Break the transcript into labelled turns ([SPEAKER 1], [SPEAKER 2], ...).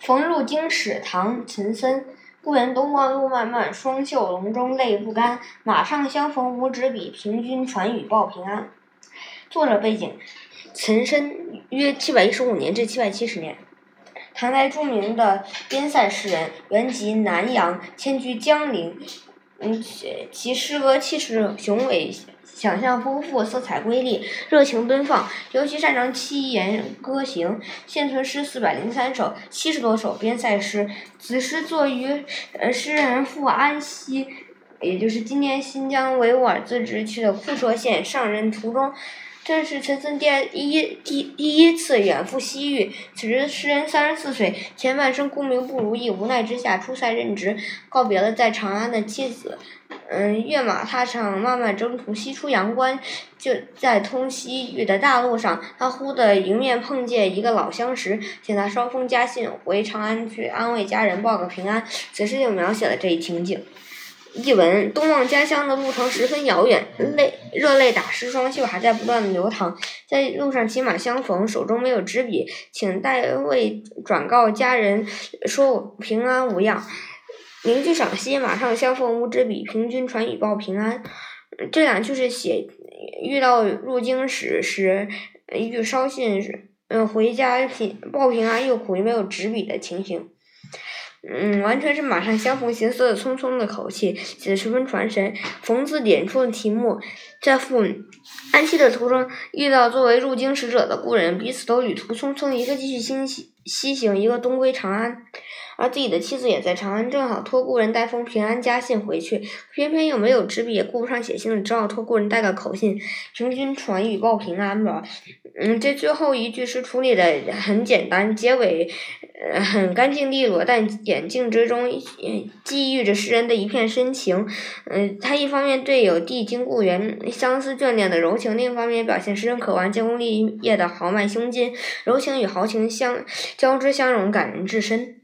[SPEAKER 1] 逢入京使，唐·岑参。故园东望路漫漫，双袖龙钟泪不干。马上相逢无纸笔，凭君传语报平安。作者背景：岑参，约七百一十五年至七百七十年，唐代著名的边塞诗人，原籍南阳，迁居江陵。嗯，其诗歌气势雄伟。想象丰富，色彩瑰丽，热情奔放，尤其擅长七言歌行。现存诗四百零三首，七十多首边塞诗。此诗作于呃诗人赴安西，也就是今年新疆维吾尔自治区的库车县上任途中。这是陈参第一第第一次远赴西域。此时诗人三十四岁，前半生功名不如意，无奈之下出塞任职，告别了在长安的妻子。嗯，跃马踏上漫漫征途，西出阳关，就在通西域的大路上，他忽的迎面碰见一个老相识，请他捎封家信回长安去安慰家人，报个平安。此诗就描写了这一情景。译文：东望家乡的路程十分遥远，泪热泪打湿双袖，还在不断的流淌。在路上骑马相逢，手中没有纸笔，请代为转告家人，说我平安无恙。邻居赏析：马上相逢无纸笔，凭君传语报平安。这两句是写遇到入京时时欲捎信嗯回家平报平安，又苦于没有纸笔的情形。嗯，完全是马上相逢，行色匆匆的口气，写得十分传神。冯字点出了题目，在赴安西的途中遇到作为入京使者的故人，彼此都旅途匆匆，一个继续欣喜西行，一个东归长安。而自己的妻子也在长安，正好托故人带封平安家信回去，偏偏又没有纸笔，也顾不上写信了，只好托故人带个口信，凭君传语报平安吧。嗯，这最后一句是处理的很简单，结尾呃很干净利落，但眼镜之中寄寓着诗人的一片深情。嗯，他一方面对有帝京故园相思眷恋的柔情，另一方面表现诗人渴望建功立业的豪迈胸襟，柔情与豪情相交织相融，感人至深。